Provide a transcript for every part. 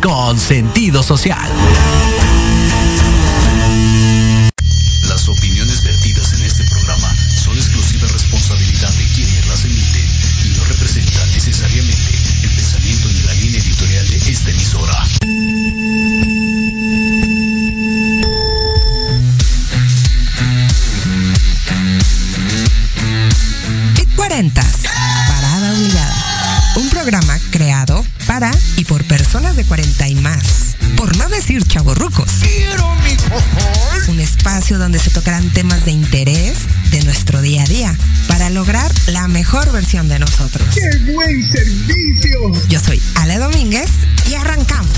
Con sentido social. Versión de nosotros. ¡Qué buen servicio! Yo soy Ale Domínguez y arrancamos.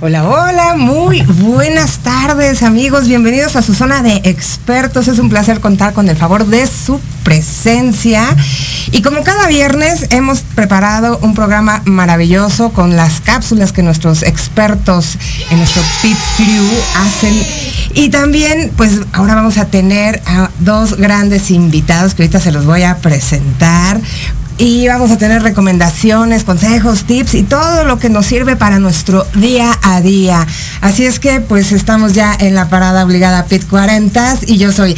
Hola, hola, muy buenas amigos, bienvenidos a su zona de expertos. Es un placer contar con el favor de su presencia. Y como cada viernes hemos preparado un programa maravilloso con las cápsulas que nuestros expertos en nuestro Pit Crew hacen. Y también, pues ahora vamos a tener a dos grandes invitados que ahorita se los voy a presentar y vamos a tener recomendaciones, consejos, tips y todo lo que nos sirve para nuestro día a día. Así es que pues estamos ya en la parada obligada Pit 40 y yo soy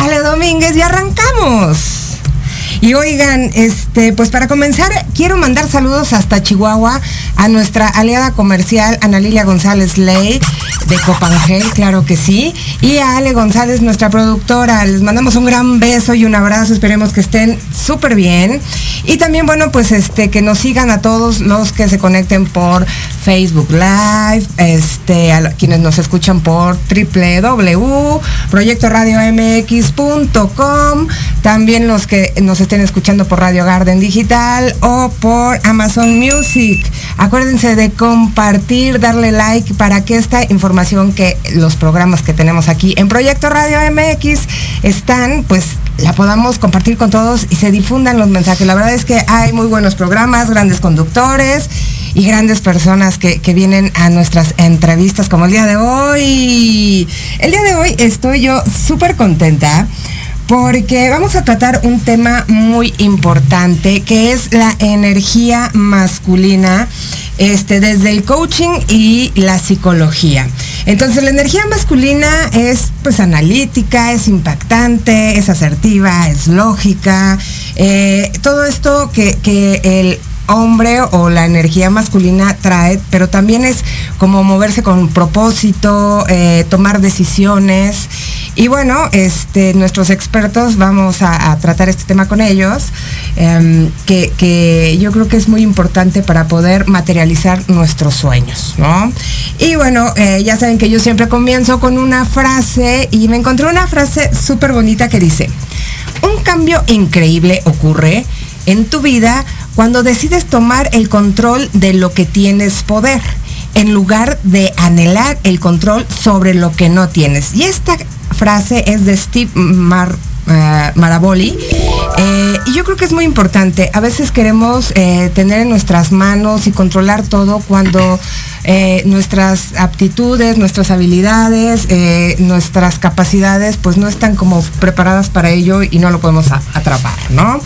Ale Domínguez y arrancamos. Y oigan, este, pues para comenzar, quiero mandar saludos hasta Chihuahua a nuestra aliada comercial Ana Lilia González Ley de Copangel, claro que sí, y a Ale González, nuestra productora. Les mandamos un gran beso y un abrazo, esperemos que estén súper bien. Y también, bueno, pues este, que nos sigan a todos los que se conecten por Facebook Live, este, a quienes nos escuchan por www.proyectoradiomx.com, también los que nos estén escuchando por Radio Garden Digital o por Amazon Music. Acuérdense de compartir, darle like para que esta información que los programas que tenemos aquí en Proyecto Radio MX están, pues la podamos compartir con todos y se difundan los mensajes. La verdad es que hay muy buenos programas, grandes conductores y grandes personas que, que, vienen a nuestras entrevistas como el día de hoy. El día de hoy estoy yo súper contenta porque vamos a tratar un tema muy importante que es la energía masculina este, desde el coaching y la psicología. Entonces la energía masculina es pues analítica, es impactante, es asertiva, es lógica, eh, todo esto que, que el hombre o la energía masculina trae, pero también es como moverse con propósito, eh, tomar decisiones. Y bueno, este, nuestros expertos vamos a, tratar este tema con ellos, em, que, yo creo que es muy importante para poder materializar nuestros sueños, ¿no? Y bueno, eh, ya saben que yo siempre comienzo con una frase y me encontré una frase súper bonita que dice, un cambio increíble ocurre en tu vida cuando decides tomar el control de lo que tienes poder en lugar de anhelar el control sobre lo que no tienes. Y esta frase es de Steve eh, Maraboli. Eh, y yo creo que es muy importante. A veces queremos eh, tener en nuestras manos y controlar todo cuando nuestras aptitudes, nuestras habilidades, nuestras capacidades, pues no están como preparadas para ello y no lo podemos atrapar, ¿no?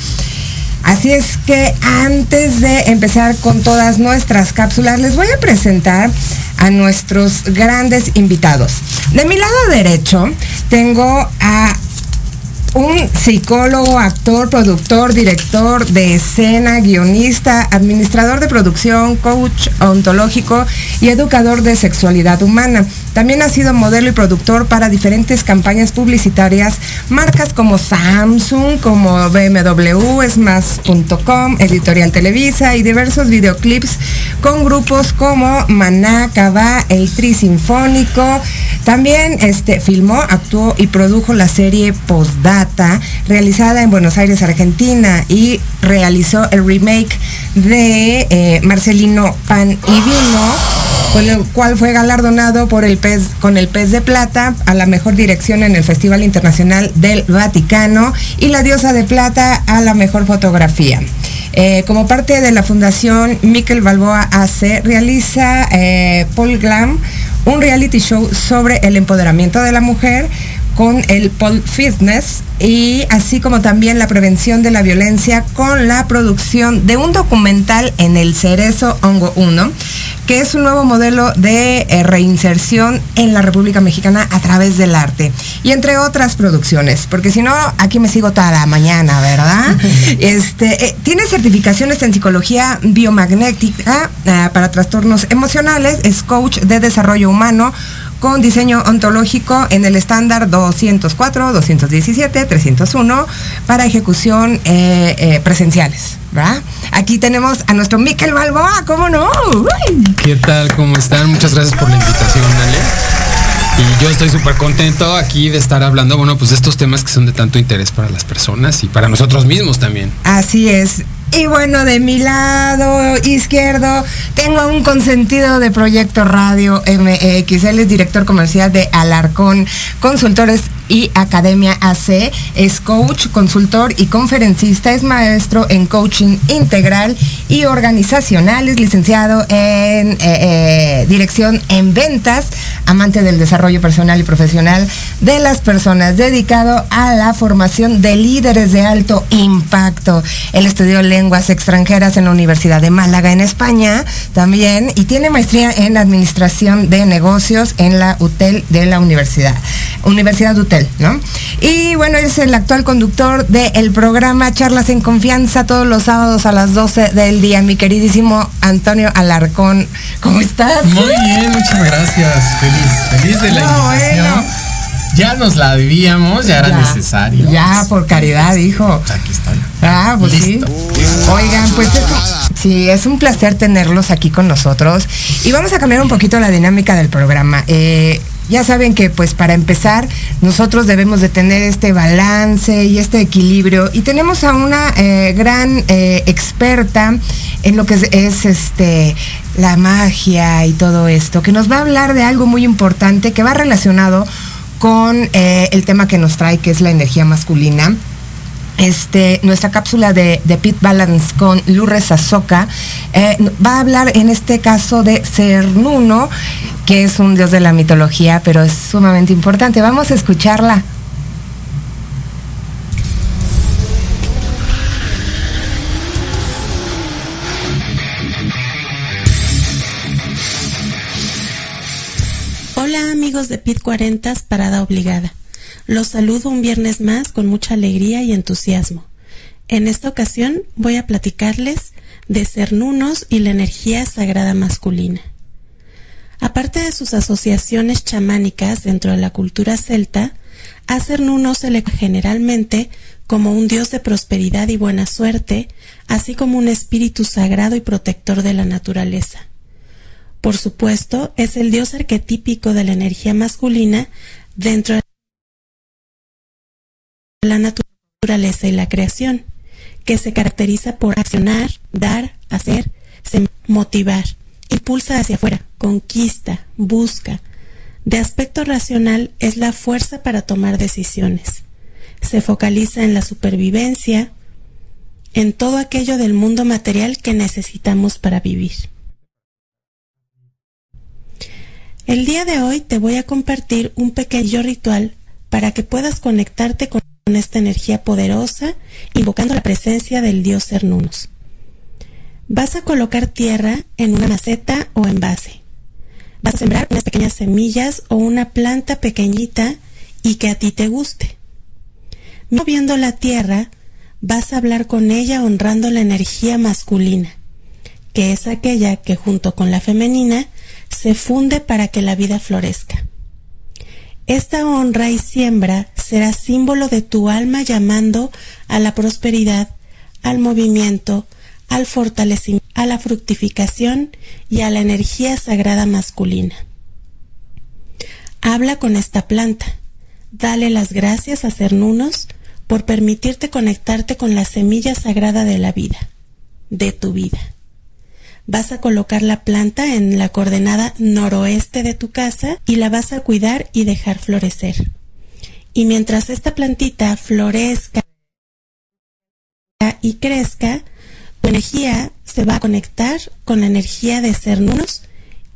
Así es que antes de empezar con todas nuestras cápsulas, les voy a presentar a nuestros grandes invitados. De mi lado derecho tengo a un psicólogo, actor, productor, director de escena, guionista, administrador de producción, coach ontológico y educador de sexualidad humana. También ha sido modelo y productor para diferentes campañas publicitarias, marcas como Samsung, como BMW, Smash.com, Editorial Televisa y diversos videoclips con grupos como Maná, Cabá, El Tri Sinfónico. También este, filmó, actuó y produjo la serie Postdata, realizada en Buenos Aires, Argentina, y realizó el remake de eh, Marcelino Pan y Vino con el cual fue galardonado por el pez, con el pez de plata a la mejor dirección en el Festival Internacional del Vaticano y la diosa de plata a la mejor fotografía. Eh, como parte de la Fundación Miquel Balboa AC, realiza eh, Paul Glam un reality show sobre el empoderamiento de la mujer con el Paul Fitness y así como también la prevención de la violencia con la producción de un documental en el Cerezo Hongo 1, que es un nuevo modelo de eh, reinserción en la República Mexicana a través del arte. Y entre otras producciones, porque si no, aquí me sigo toda la mañana, ¿verdad? este, eh, tiene certificaciones en psicología biomagnética eh, para trastornos emocionales, es coach de desarrollo humano con diseño ontológico en el estándar 204, 217, 301 para ejecución eh, eh, presenciales. ¿verdad? Aquí tenemos a nuestro Miquel Balboa, ¿cómo no? ¿Qué tal? ¿Cómo están? Muchas gracias por la invitación, Ale. Y yo estoy súper contento aquí de estar hablando, bueno, pues de estos temas que son de tanto interés para las personas y para nosotros mismos también. Así es. Y bueno, de mi lado izquierdo tengo un consentido de Proyecto Radio MX. Él es director comercial de Alarcón Consultores y Academia AC. Es coach, consultor y conferencista. Es maestro en coaching integral y organizacional. Es licenciado en eh, eh, dirección en ventas, amante del desarrollo personal y profesional de las personas, dedicado a la formación de líderes de alto impacto. Él estudió lenguas extranjeras en la Universidad de Málaga, en España, también, y tiene maestría en administración de negocios en la UTEL de la Universidad. Universidad UTEL ¿no? Y bueno, es el actual conductor del programa Charlas en Confianza todos los sábados a las 12 del día. Mi queridísimo Antonio Alarcón, ¿cómo estás? Muy bien, muchas gracias. Feliz, feliz de la invitación. Ya nos la debíamos, ya era necesario. Ya, por caridad, hijo. Aquí está. Ah, pues sí. Oigan, pues sí, es un placer tenerlos aquí con nosotros. Y vamos a cambiar un poquito la dinámica del programa. Eh, ya saben que pues para empezar nosotros debemos de tener este balance y este equilibrio y tenemos a una eh, gran eh, experta en lo que es, este la magia y todo esto que nos va a hablar de algo muy importante que va relacionado con eh, el tema que nos trae que es la energía masculina este, nuestra cápsula de, Pit Balance con Lourdes Azoka eh, va a hablar en este caso de Cernuno, que es un dios de la mitología, pero es sumamente importante. Vamos a escucharla. Hola amigos de Pit 40, Parada Obligada. Los saludo un viernes más con mucha alegría y entusiasmo. En esta ocasión voy a platicarles de Cernunos y la energía sagrada masculina. Aparte de sus asociaciones chamánicas dentro de la cultura celta, a Cernuno se le generalmente como un dios de prosperidad y buena suerte, así como un espíritu sagrado y protector de la naturaleza. Por supuesto, es el dios arquetípico de la energía masculina dentro de la naturaleza y la creación, que se caracteriza por accionar, dar, hacer, motivar, impulsa hacia afuera, conquista, busca. De aspecto racional es la fuerza para tomar decisiones. Se focaliza en la supervivencia, en todo aquello del mundo material que necesitamos para vivir. El día de hoy te voy a compartir un pequeño ritual para que puedas conectarte con esta energía poderosa, invocando la presencia del dios Cernunnos. Vas a colocar tierra en una maceta o envase. Vas a sembrar unas pequeñas semillas o una planta pequeñita y que a ti te guste. Moviendo la tierra, vas a hablar con ella honrando la energía masculina, que es aquella que junto con la femenina se funde para que la vida florezca. Esta honra y siembra será símbolo de tu alma llamando a la prosperidad, al movimiento, al fortalecimiento, a la fructificación y a la energía sagrada masculina. Habla con esta planta. Dale las gracias a Cernunos por permitirte conectarte con la semilla sagrada de la vida, de tu vida vas a colocar la planta en la coordenada noroeste de tu casa y la vas a cuidar y dejar florecer. Y mientras esta plantita florezca y crezca, tu energía se va a conectar con la energía de Cernunos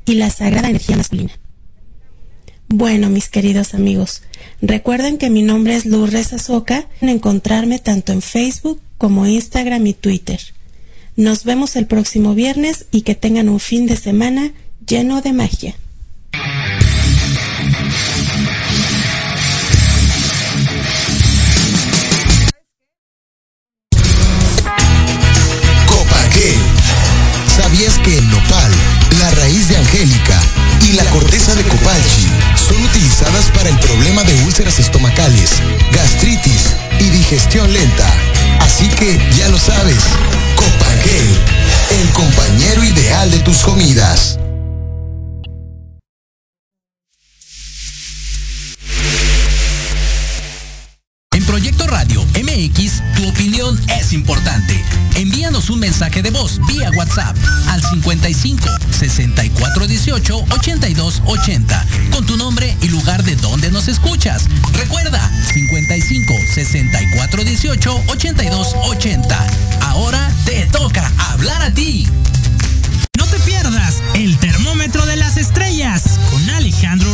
y la sagrada energía masculina. Bueno, mis queridos amigos, recuerden que mi nombre es Lourdes Azoka. Encontrarme tanto en Facebook como Instagram y Twitter. Nos vemos el próximo viernes y que tengan un fin de semana lleno de magia. Copaquel. ¿Sabías que el nopal, la raíz de angélica y la corteza de copalchi son utilizadas para el problema de úlceras estomacales, gastritis y digestión lenta? Así que ya lo sabes, El compañero ideal de tus comidas. Un mensaje de voz vía WhatsApp al 55 64 18 82 80 con tu nombre y lugar de donde nos escuchas. Recuerda 55 64 18 82 80. Ahora te toca hablar a ti. No te pierdas el termómetro de las estrellas con Alejandro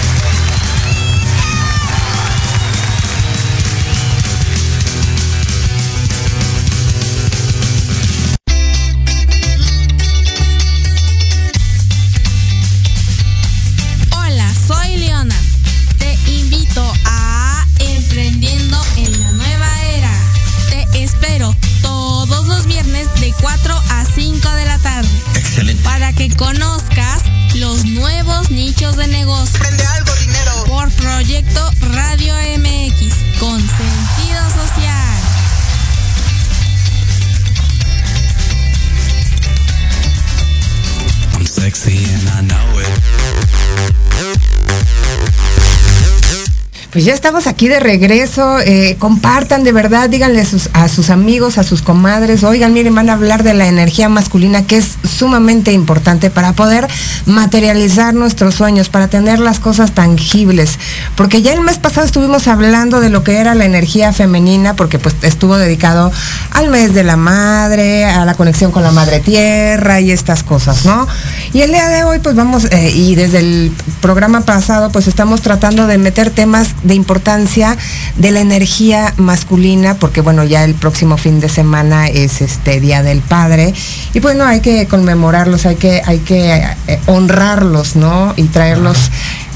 Pues ya estamos aquí de regreso. eh, compartan de verdad, díganle a sus amigos, a sus comadres. Oigan, miren, van a hablar de la energía masculina que es sumamente importante para poder materializar nuestros sueños, para tener las cosas tangibles. Porque ya el mes pasado estuvimos hablando de lo que era la energía femenina, porque pues estuvo dedicado al mes de la madre, a la conexión con la madre tierra y estas cosas, ¿no? Y el día de hoy, pues vamos, eh, y desde el programa pasado, pues estamos tratando de meter temas de importancia de la energía masculina, porque bueno, ya el próximo fin de semana es este Día del Padre, y bueno, hay que conmemorarlos, hay que, hay que eh, honrarlos, ¿no? Y traerlos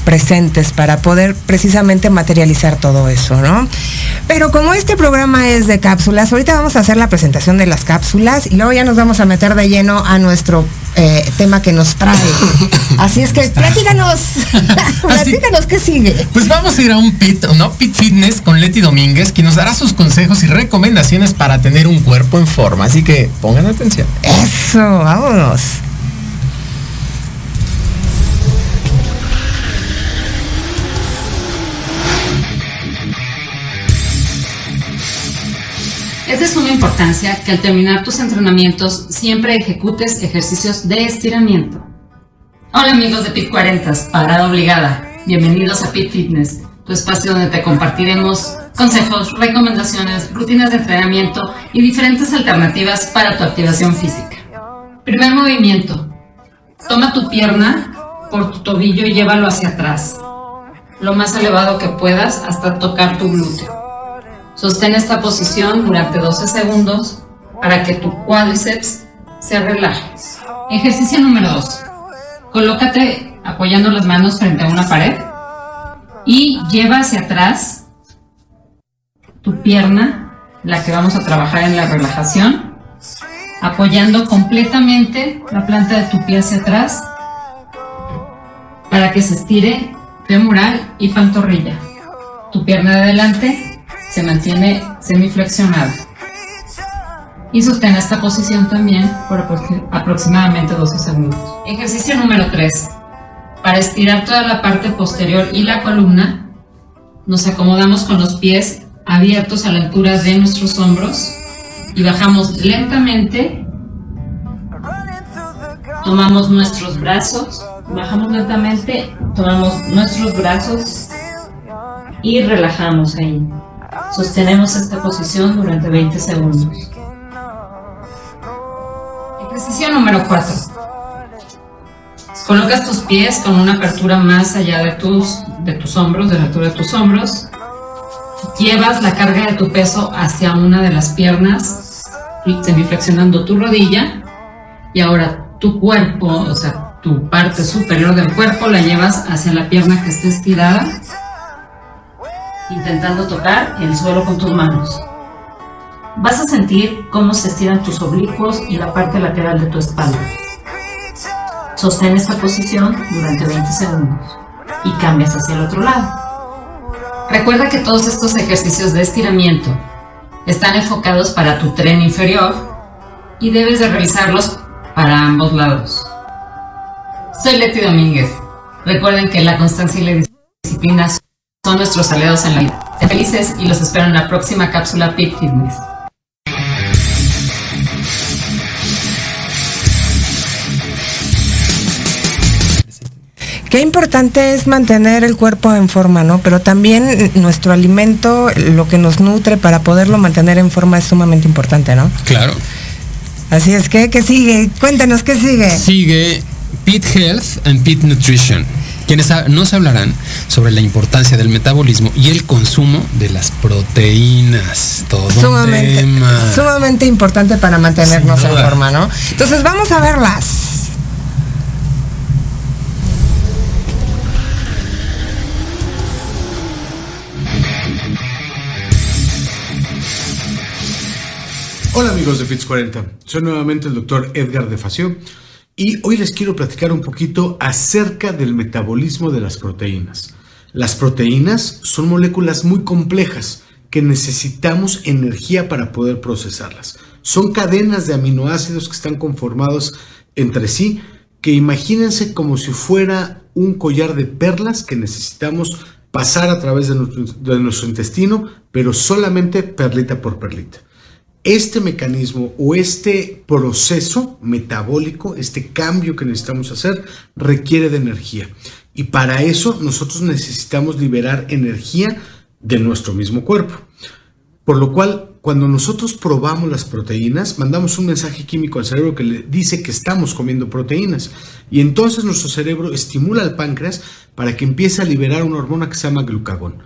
presentes para poder precisamente materializar todo eso, ¿no? Pero como este programa es de cápsulas, ahorita vamos a hacer la presentación de las cápsulas y luego ya nos vamos a meter de lleno a nuestro eh, tema que nos trae. Así es que platícanos, platícanos qué sigue. Pues vamos a ir a un pit, ¿no? Pit Fitness con Leti Domínguez, quien nos dará sus consejos y recomendaciones para tener un cuerpo en forma. Así que pongan atención. Eso, vámonos. Es de suma importancia que al terminar tus entrenamientos siempre ejecutes ejercicios de estiramiento. Hola amigos de Pit 40, parada obligada. Bienvenidos a Pit Fitness, tu espacio donde te compartiremos consejos, recomendaciones, rutinas de entrenamiento y diferentes alternativas para tu activación física. Primer movimiento. Toma tu pierna por tu tobillo y llévalo hacia atrás, lo más elevado que puedas hasta tocar tu glúteo. Sostén esta posición durante 12 segundos para que tu cuádriceps se relaje. Ejercicio número 2. Colócate apoyando las manos frente a una pared y lleva hacia atrás tu pierna, la que vamos a trabajar en la relajación, apoyando completamente la planta de tu pie hacia atrás para que se estire femoral y pantorrilla. Tu pierna de adelante se mantiene semiflexionada. Y sostén esta posición también por aproxi- aproximadamente 12 segundos. Ejercicio número 3. Para estirar toda la parte posterior y la columna, nos acomodamos con los pies abiertos a la altura de nuestros hombros y bajamos lentamente. Tomamos nuestros brazos, bajamos lentamente, tomamos nuestros brazos y relajamos ahí. Sostenemos esta posición durante 20 segundos. Ejercicio número 4. Colocas tus pies con una apertura más allá de tus, de tus hombros, de la altura de tus hombros. Llevas la carga de tu peso hacia una de las piernas, semiflexionando tu rodilla. Y ahora tu cuerpo, o sea, tu parte superior del cuerpo la llevas hacia la pierna que esté estirada intentando tocar el suelo con tus manos. Vas a sentir cómo se estiran tus oblicuos y la parte lateral de tu espalda. Sostén esta posición durante 20 segundos y cambias hacia el otro lado. Recuerda que todos estos ejercicios de estiramiento están enfocados para tu tren inferior y debes de realizarlos para ambos lados. Soy Leti Domínguez. Recuerden que la constancia y la disciplina son nuestros aliados en la vida. Sean felices y los espero en la próxima cápsula Peak Fitness. Qué importante es mantener el cuerpo en forma, ¿no? Pero también nuestro alimento, lo que nos nutre para poderlo mantener en forma es sumamente importante, ¿no? Claro. Así es que, ¿qué sigue? Cuéntanos, ¿qué sigue? Sigue Pit Health and Pit Nutrition, quienes nos hablarán sobre la importancia del metabolismo y el consumo de las proteínas. Todo un Sumamente, tema. sumamente importante para mantenernos en forma, ¿no? Entonces vamos a verlas. Hola amigos de FITS 40, soy nuevamente el doctor Edgar de Facio y hoy les quiero platicar un poquito acerca del metabolismo de las proteínas. Las proteínas son moléculas muy complejas que necesitamos energía para poder procesarlas. Son cadenas de aminoácidos que están conformados entre sí, que imagínense como si fuera un collar de perlas que necesitamos pasar a través de nuestro, de nuestro intestino, pero solamente perlita por perlita este mecanismo o este proceso metabólico, este cambio que necesitamos hacer, requiere de energía. Y para eso nosotros necesitamos liberar energía de nuestro mismo cuerpo. Por lo cual, cuando nosotros probamos las proteínas, mandamos un mensaje químico al cerebro que le dice que estamos comiendo proteínas. Y entonces nuestro cerebro estimula al páncreas para que empiece a liberar una hormona que se llama glucagón.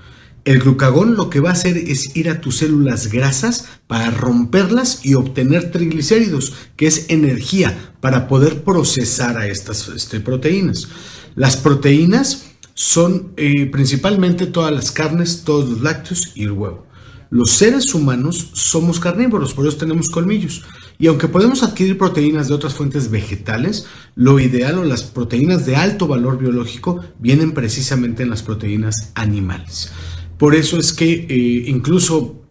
El glucagón lo que va a hacer es ir a tus células grasas para romperlas y obtener triglicéridos, que es energía para poder procesar a estas este, proteínas. Las proteínas son eh, principalmente todas las carnes, todos los lácteos y el huevo. Los seres humanos somos carnívoros, por eso tenemos colmillos. Y aunque podemos adquirir proteínas de otras fuentes vegetales, lo ideal o las proteínas de alto valor biológico vienen precisamente en las proteínas animales. Por eso es que eh, incluso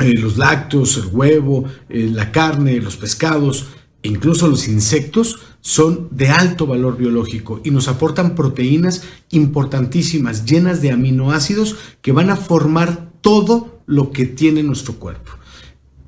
eh, los lácteos, el huevo, eh, la carne, los pescados, incluso los insectos son de alto valor biológico y nos aportan proteínas importantísimas, llenas de aminoácidos que van a formar todo lo que tiene nuestro cuerpo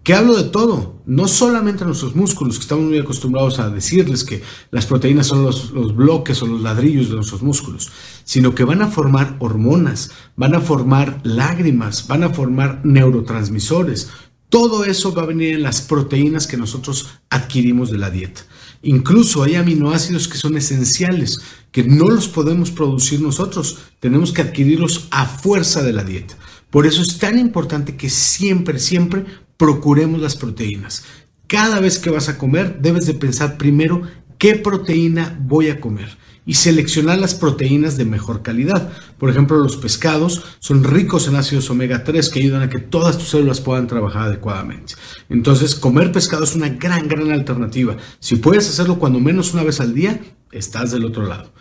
que hablo de todo, no solamente nuestros músculos, que estamos muy acostumbrados a decirles que las proteínas son los, los, bloques o los ladrillos de nuestros músculos, sino que van a formar hormonas, van a formar lágrimas, van a formar neurotransmisores. Todo eso va a venir en las proteínas que nosotros adquirimos de la dieta. Incluso hay aminoácidos que son esenciales, que no los podemos producir nosotros, tenemos que adquirirlos a fuerza de la dieta. Por eso es tan importante que siempre, siempre procuremos las proteínas. Cada vez que vas a comer, debes de pensar primero qué proteína voy a comer y seleccionar las proteínas de mejor calidad. Por ejemplo, los pescados son ricos en ácidos omega 3 que ayudan a que todas tus células puedan trabajar adecuadamente. Entonces, comer pescado es una gran, gran alternativa. Si puedes hacerlo cuando menos una vez al día, estás del otro lado.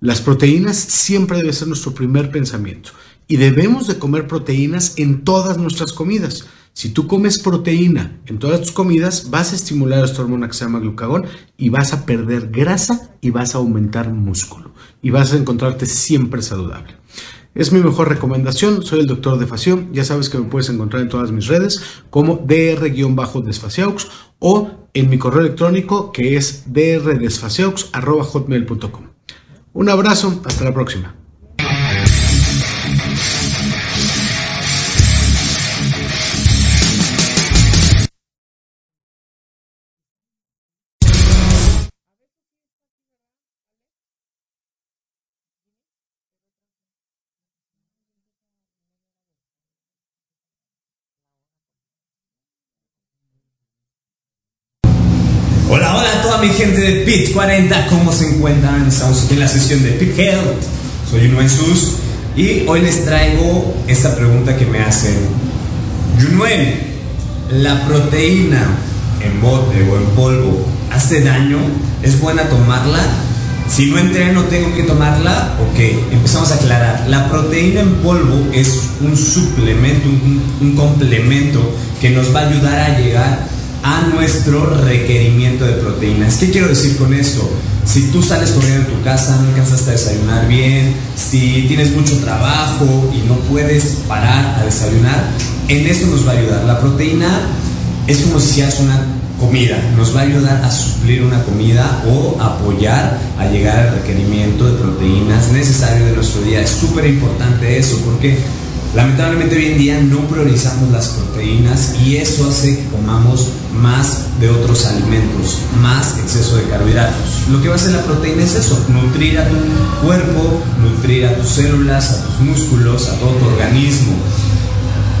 Las proteínas siempre debe ser nuestro primer pensamiento y debemos de comer proteínas en todas nuestras comidas. Si tú comes proteína en todas tus comidas, vas a estimular esta hormona que se llama glucagón y vas a perder grasa y vas a aumentar músculo y vas a encontrarte siempre saludable. Es mi mejor recomendación, soy el doctor de Fación, ya sabes que me puedes encontrar en todas mis redes como dr-desfaciaux o en mi correo electrónico que es drdesfaciaux.hotmail.com. Un abrazo, hasta la próxima. Gente de Pit 40, ¿cómo se encuentran? Estamos aquí en la sesión de Pit Health. Soy Junuen Sus y hoy les traigo esta pregunta que me hacen. Junuen, ¿la proteína en bote o en polvo hace daño? ¿Es buena tomarla? Si no entreno, ¿tengo que tomarla? Ok, empezamos a aclarar. La proteína en polvo es un suplemento, un, un complemento que nos va a ayudar a llegar a nuestro requerimiento de proteínas. ¿Qué quiero decir con esto? Si tú sales corriendo en tu casa, no alcanzas a desayunar bien, si tienes mucho trabajo y no puedes parar a desayunar, en esto nos va a ayudar. La proteína es como si haces una comida, nos va a ayudar a suplir una comida o apoyar a llegar al requerimiento de proteínas necesario de nuestro día. Es súper importante eso porque Lamentablemente hoy en día no priorizamos las proteínas y eso hace que comamos más de otros alimentos, más exceso de carbohidratos. Lo que va a hacer la proteína es eso, nutrir a tu cuerpo, nutrir a tus células, a tus músculos, a todo tu organismo.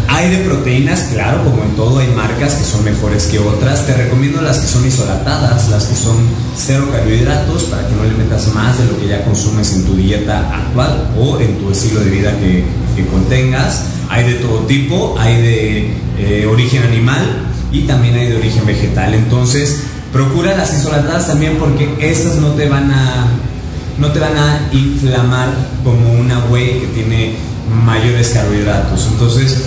Hay de proteínas, claro, como en todo hay marcas que son mejores que otras. Te recomiendo las que son isolatadas, las que son cero carbohidratos para que no le metas más de lo que ya consumes en tu dieta actual o en tu estilo de vida que, que contengas. Hay de todo tipo, hay de eh, origen animal y también hay de origen vegetal. Entonces, procura las isolatadas también porque estas no te van a no te van a inflamar como una whey que tiene mayores carbohidratos. Entonces,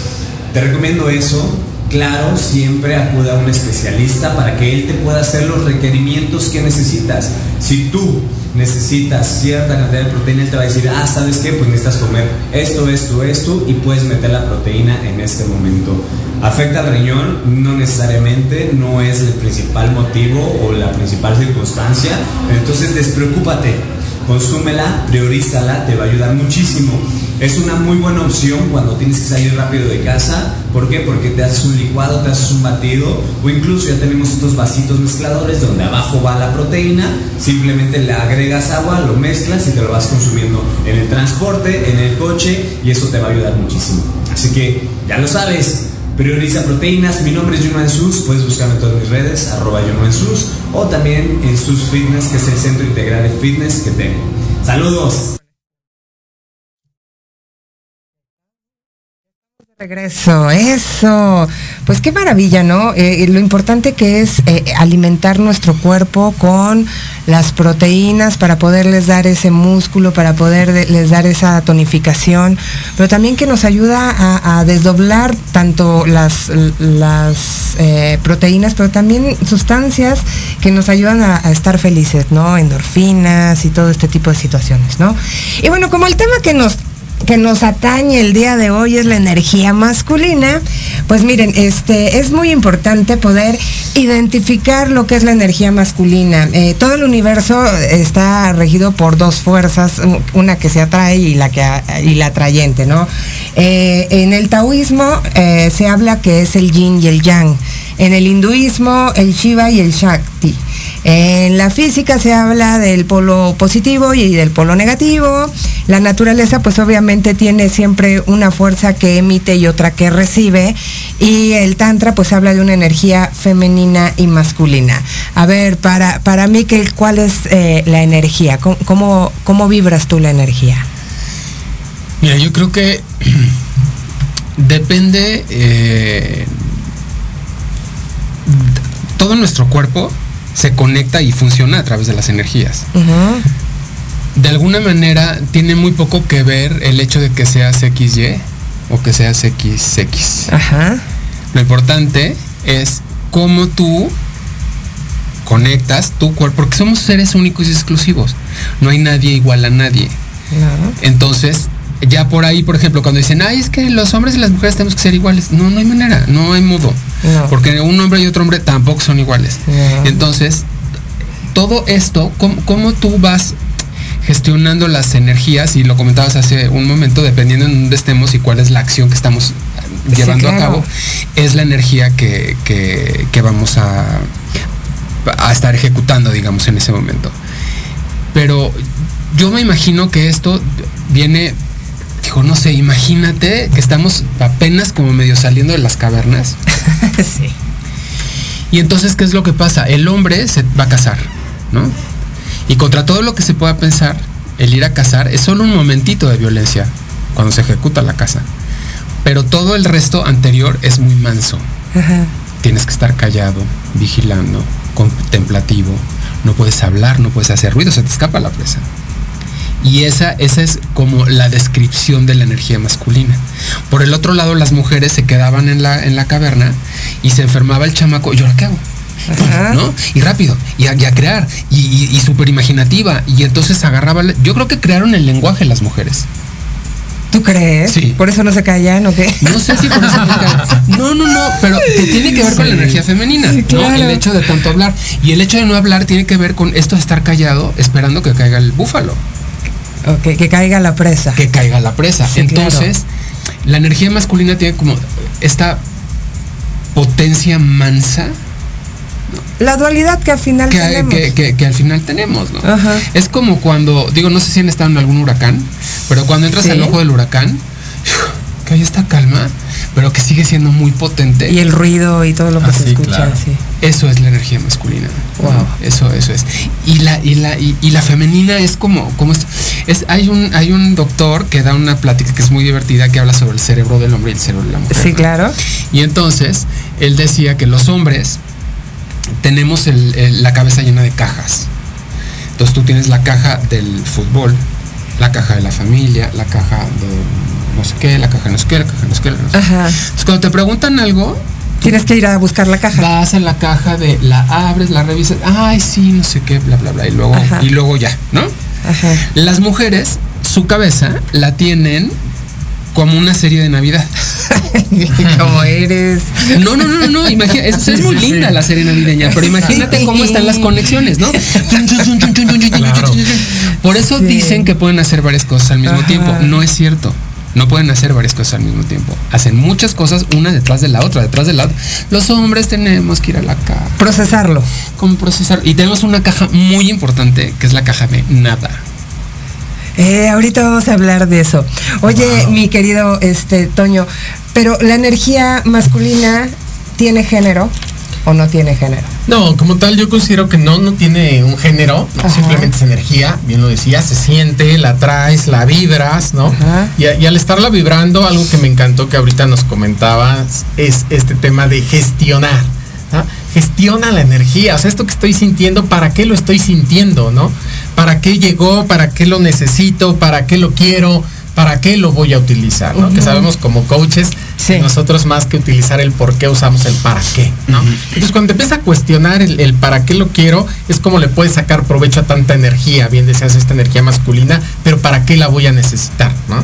te recomiendo eso. Claro, siempre acude a un especialista para que él te pueda hacer los requerimientos que necesitas. Si tú necesitas cierta cantidad de proteína, él te va a decir, ah, ¿sabes qué? Pues necesitas comer esto, esto, esto y puedes meter la proteína en este momento. ¿Afecta al riñón? No necesariamente, no es el principal motivo o la principal circunstancia. Entonces despreocúpate, consúmela, priorízala, te va a ayudar muchísimo. Es una muy buena opción cuando tienes que salir rápido de casa. ¿Por qué? Porque te haces un licuado, te haces un batido o incluso ya tenemos estos vasitos mezcladores donde abajo va la proteína, simplemente le agregas agua, lo mezclas y te lo vas consumiendo en el transporte, en el coche y eso te va a ayudar muchísimo. Así que ya lo sabes, Prioriza proteínas. Mi nombre es Juno Sus. Puedes buscarme en todas mis redes, arroba Juno. O también en Sus Fitness, que es el centro integral de fitness que tengo. Saludos. Regreso, eso. Pues qué maravilla, ¿no? Eh, lo importante que es eh, alimentar nuestro cuerpo con las proteínas para poderles dar ese músculo, para poderles dar esa tonificación, pero también que nos ayuda a, desdoblar tanto las, eh, proteínas, pero también sustancias que nos ayudan a, a, estar felices, ¿no? Endorfinas y todo este tipo de situaciones, ¿no? Y bueno, como el tema que nos que nos atañe el día de hoy es la energía masculina, pues miren, este es muy importante poder identificar lo que es la energía masculina. Eh, todo el universo está regido por dos fuerzas, una que se atrae y la que y la atrayente, ¿no? Eh, en el taoísmo eh, se habla que es el yin y el yang. En el hinduismo, el Shiva y el Shakti. En la física se habla del polo positivo y del polo negativo. La naturaleza pues obviamente tiene siempre una fuerza que emite y otra que recibe. Y el tantra pues habla de una energía femenina y masculina. A ver, para, para mí, ¿cuál es eh, la energía? ¿Cómo, ¿Cómo, vibras tú la energía? Mira, yo creo que depende... Eh, todo nuestro cuerpo se conecta y funciona a través de las energías. Uh -huh. De alguna manera tiene muy poco que ver el hecho de que seas XY o que seas XX. Ajá. Lo importante es cómo tú conectas tu cuerpo, porque somos seres únicos y exclusivos. No hay nadie igual a nadie. Entonces, ya por ahí, por ejemplo, cuando dicen, ay, es que los hombres y las mujeres tenemos que ser iguales. No, no hay manera, no hay modo. No. Porque un hombre y otro hombre tampoco son iguales. No. Entonces, todo esto, ¿cómo, ¿cómo, tú vas gestionando las energías? Y lo comentabas hace un momento, dependiendo en dónde estemos y cuál es la acción que estamos llevando claro. a cabo, es la energía que, que, que vamos a, a estar ejecutando, digamos, en ese momento. Pero yo me imagino que esto viene dijo, no sé, imagínate que estamos apenas como medio saliendo de las cavernas. sí. Y entonces, ¿qué es lo que pasa? El hombre se va a casar, ¿no? Y contra todo lo que se pueda pensar, el ir a cazar es solo un momentito de violencia cuando se ejecuta la casa. Pero todo el resto anterior es muy manso. Ajá. Tienes que estar callado, vigilando, contemplativo. No puedes hablar, no puedes hacer ruido, se te escapa la presa. Y esa, esa es como la descripción de la energía masculina. Por el otro lado, las mujeres se quedaban en la, en la caverna y se enfermaba el chamaco. ¿Y ahora qué hago? Ajá. ¿No? Y rápido, y a, y a crear, y, y, y súper imaginativa. Y entonces agarraba. Yo creo que crearon el lenguaje las mujeres. ¿Tú crees? Sí. ¿Por eso no se callan o qué? No sé si por eso no se callan. No, no, no, pero que tiene que ver con la energía femenina, Sí, claro. ¿no? El hecho de tanto hablar. Y el hecho de no hablar tiene que ver con esto de estar callado esperando que caiga el búfalo. Ok, que caiga la presa. Que caiga la presa. Sí, Entonces, la energía masculina tiene como esta potencia mansa La dualidad que al final que, tenemos. que- que- que al final tenemos, ¿no? Ajá. Es como cuando, digo, no sé si han estado en algún huracán, pero cuando entras Sí. al ojo del huracán, que hay esta calma, pero que sigue siendo muy potente. Y el ruido y todo lo que Ah, se sí, escucha, claro. sí. Eso es la energía masculina. Wow. Eso, eso es. Y la, y la, y, y la femenina es como, como esto. Es, hay un, hay un doctor que da una plática que es muy divertida que habla sobre el cerebro del hombre y el cerebro de la mujer. Sí, ¿no? claro. Y entonces, él decía que los hombres tenemos el- el- la cabeza llena de cajas. Entonces tú tienes la caja del fútbol, la caja de la familia, la caja de no sé qué, la caja no sé qué, la caja no sé qué. no sé qué. Ajá. Entonces cuando te preguntan algo, Tienes que ir a buscar la caja. vas a la caja de la abres, la revisas, ay sí, no sé qué, bla bla bla, y luego, Ajá. y luego ya, ¿no? Ajá. Las mujeres, su cabeza la tienen como una serie de Navidad. ¿Cómo eres? No, no, no, no, imagina, es, es muy linda la serie navideña, pero imagínate cómo están las conexiones, ¿no? Por eso dicen que pueden hacer varias cosas al mismo Ajá. tiempo. No es cierto. No pueden hacer varias cosas al mismo tiempo. Hacen muchas cosas una detrás de la otra, detrás de la otra. Los hombres tenemos que ir a la caja. Procesarlo. ¿Cómo procesar? Y tenemos una caja muy importante que es la caja de nada. Eh, ahorita vamos a hablar de eso. Oye, mi querido este Toño, pero la energía masculina tiene género o no tiene género? No, como tal yo considero que no, no tiene un género, no, simplemente es energía, bien lo decía, se siente, la traes, la vibras, ¿no? Y, a- y al estarla vibrando, algo que me encantó que ahorita nos comentabas es este tema de gestionar. ¿no? Gestiona la energía, o sea, esto que estoy sintiendo, ¿para qué lo estoy sintiendo, no? ¿Para qué llegó? ¿Para qué lo necesito? ¿Para qué lo quiero? ¿Para qué lo voy a utilizar? ¿no? Que sabemos como coaches Sí. nosotros más que utilizar el por qué usamos el para qué, ¿no? Entonces cuando te empieza a cuestionar el, el para qué lo quiero, es como le puedes sacar provecho a tanta energía, bien deseas esta energía masculina, pero para qué la voy a necesitar, ¿no?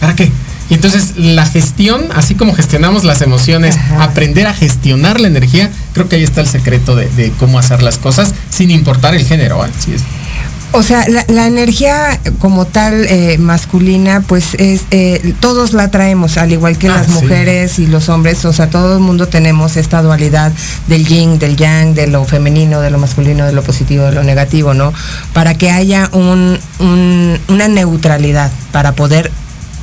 ¿Para qué? Y entonces la gestión, así como gestionamos las emociones, Ajá. aprender a gestionar la energía, creo que ahí está el secreto de, de cómo hacer las cosas sin importar el género. ¿eh? Es- O sea, la, la energía como tal eh, masculina, pues es eh, todos la traemos, al igual que Ah, las sí. mujeres y los hombres. O sea, todo el mundo tenemos esta dualidad del yin, del yang, de lo femenino, de lo masculino, de lo positivo, de lo negativo, ¿no? Para que haya un, un- una neutralidad para poder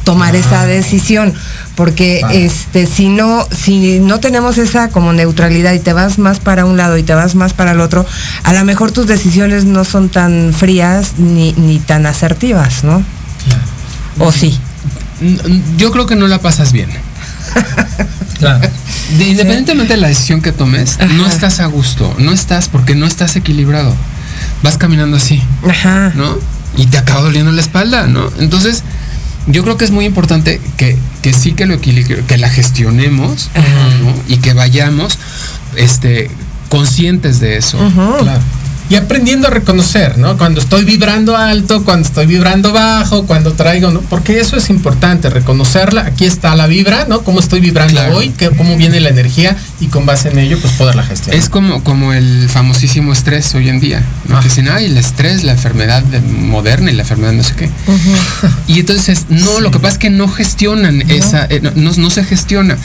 tomar esa decisión porque Ah. este si no si no tenemos esa como neutralidad y te vas más para un lado y te vas más para el otro a lo mejor tus decisiones no son tan frías ni, ni tan asertivas no o sí Yo creo que no la pasas bien. De- independientemente de la decisión que tomes, no estás a gusto, no estás porque no estás equilibrado. Vas caminando así, ajá ¿no? Y te acaba doliendo la espalda, ¿no? Entonces, yo creo que es muy importante que, que sí que lo equilibre, que la gestionemos y que vayamos este, conscientes de eso. Claro. Y aprendiendo a reconocer, ¿no? Cuando estoy vibrando alto, cuando estoy vibrando bajo, cuando traigo, ¿no? Porque eso es importante, reconocerla. Aquí está la vibra, ¿no? Cómo estoy vibrando Claro. hoy, que, cómo viene la energía y con base en ello, pues poderla gestionar. Es como, como el famosísimo estrés hoy en día. ¿no? Ah. Que dicen, ay, el estrés, la enfermedad de- moderna y la enfermedad no sé qué. Y entonces, no, lo que pasa es que no gestionan esa, eh, no, no- no se gestiona.